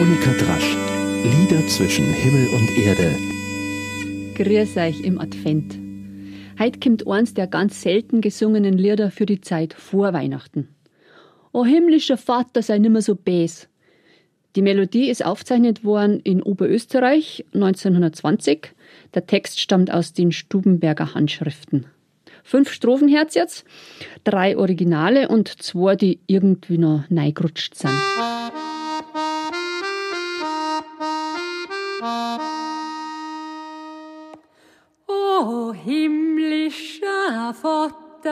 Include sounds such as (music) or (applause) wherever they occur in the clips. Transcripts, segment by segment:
Monika Drasch. Lieder zwischen Himmel und Erde. Grüß euch im Advent. Heute kommt eins der ganz selten gesungenen Lieder für die Zeit vor Weihnachten. O himmlischer Vater, sei nimmer so bes. Die Melodie ist aufgezeichnet worden in Oberösterreich 1920. Der Text stammt aus den Stubenberger Handschriften. Fünf Strophen jetzt, drei Originale und zwei, die irgendwie noch neigerutscht sind.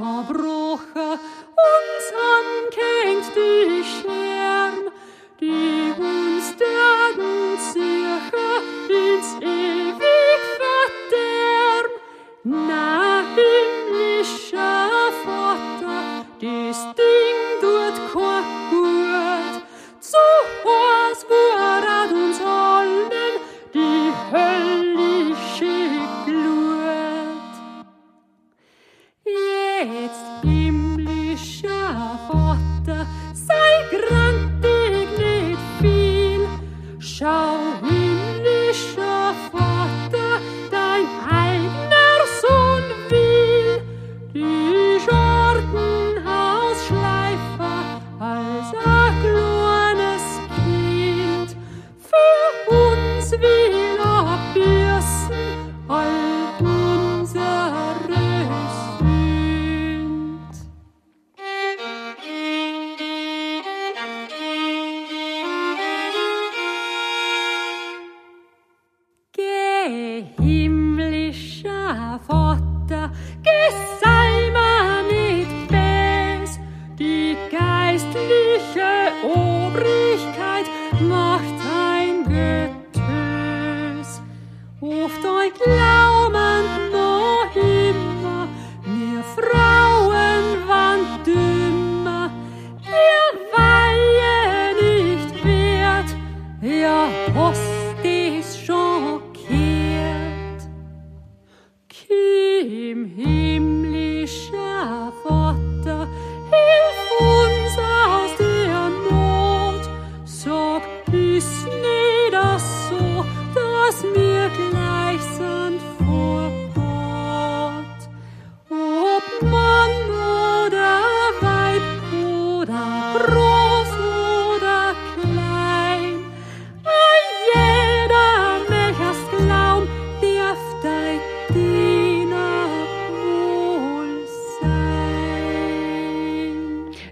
gebrochen, uns ankennt die Scherm, die uns werden sicher ins ewig Verderb. Na, Schau,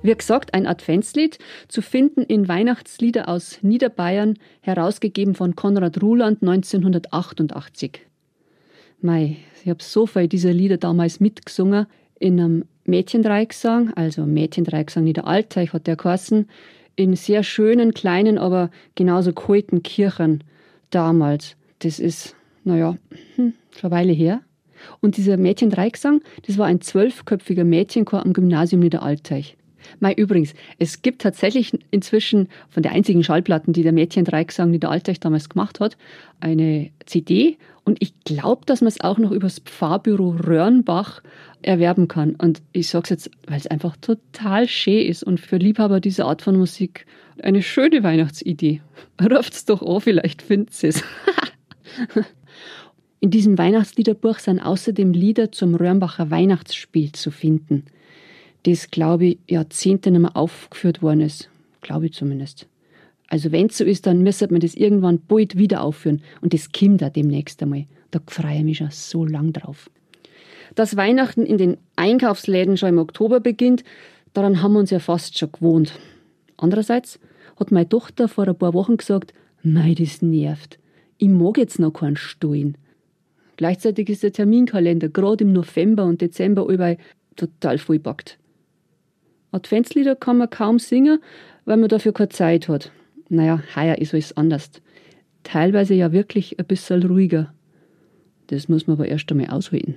Wie gesagt, ein Adventslied, zu finden in Weihnachtslieder aus Niederbayern, herausgegeben von Konrad Ruland 1988. Mei, ich habe so viel dieser Lieder damals mitgesungen in einem Mädchendreigesang, also Mädchendreigesang Niederalteich hat der geheißen, in sehr schönen, kleinen, aber genauso kalten Kirchen damals. Das ist, naja, hm, schon eine Weile her. Und dieser Mädchendreigesang, das war ein zwölfköpfiger Mädchenchor am Gymnasium Niederalteich. Mei, übrigens, es gibt tatsächlich inzwischen von der einzigen Schallplatten, die der Mädchendreigesang Niederalteich damals gemacht hat, eine CD. Und ich glaube, dass man es auch noch übers Pfarrbüro Röhrenbach erwerben kann. Und ich sage es jetzt, weil es einfach total schön ist und für Liebhaber dieser Art von Musik eine schöne Weihnachtsidee. (laughs) Ruft's doch an, vielleicht findet es. (laughs) In diesem Weihnachtsliederbuch sind außerdem Lieder zum Röhrenbacher Weihnachtsspiel zu finden, das, glaube ich, Jahrzehnte nicht mehr aufgeführt worden ist. Glaube ich zumindest. Also wenn es so ist, dann müsste man das irgendwann bald wieder aufführen. Und das kommt da demnächst einmal. Da freue ich mich schon so lang drauf. Dass Weihnachten in den Einkaufsläden schon im Oktober beginnt, daran haben wir uns ja fast schon gewohnt. Andererseits hat meine Tochter vor ein paar Wochen gesagt, mei, das nervt. Ich mag jetzt noch keinen Stullen. Gleichzeitig ist der Terminkalender gerade im November und Dezember allweil total vollpackt. Adventslieder kann man kaum singen, weil man dafür keine Zeit hat. naja, heuer ist alles anders. Teilweise ja wirklich ein bisschen ruhiger. Das muss man aber erst einmal aushalten.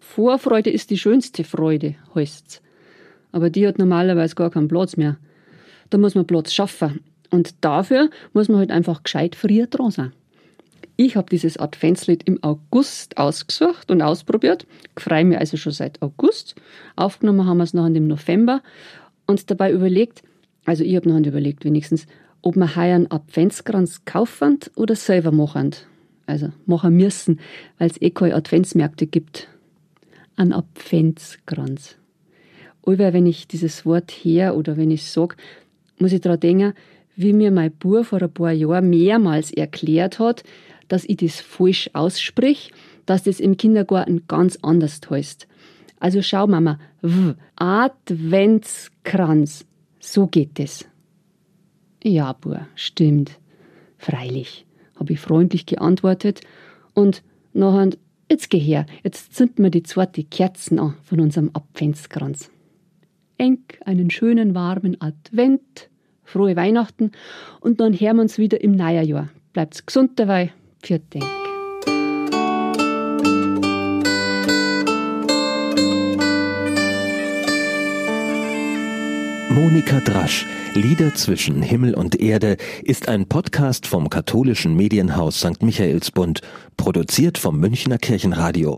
Vorfreude ist die schönste Freude, heißt's. Aber die hat normalerweise gar keinen Platz mehr. Da muss man Platz schaffen. Und dafür muss man halt einfach gescheit früher dran sein. Ich habe dieses Adventslied im August ausgesucht und ausprobiert. Freue mich also schon seit August. Aufgenommen haben wir es noch im November und dabei überlegt, also ich habe noch überlegt wenigstens, ob wir heuer einen Adventskranz kaufen oder selber machen. Also machen müssen, weil es eh keine Adventsmärkte gibt. Ein Adventskranz. Aber wenn ich dieses Wort her oder wenn ich es sage, muss ich daran denken, wie mir mein Bub vor ein paar Jahren mehrmals erklärt hat, dass ich das falsch aussprich, dass das im Kindergarten ganz anders heißt. Also schau Mama, w, Adventskranz, so geht es. Ja, Bub, stimmt. Freilich, habe ich freundlich geantwortet und nachher, jetzt geh her, jetzt zünden wir die zweite Kerzen an von unserem Adventskranz. Eng einen schönen warmen Advent, frohe Weihnachten und dann hören wir uns wieder im Neujahr. Bleibt's gesund dabei. Denk. Monika Drasch, Lieder zwischen Himmel und Erde, ist ein Podcast vom katholischen Medienhaus St. Michaelsbund, produziert vom Münchner Kirchenradio.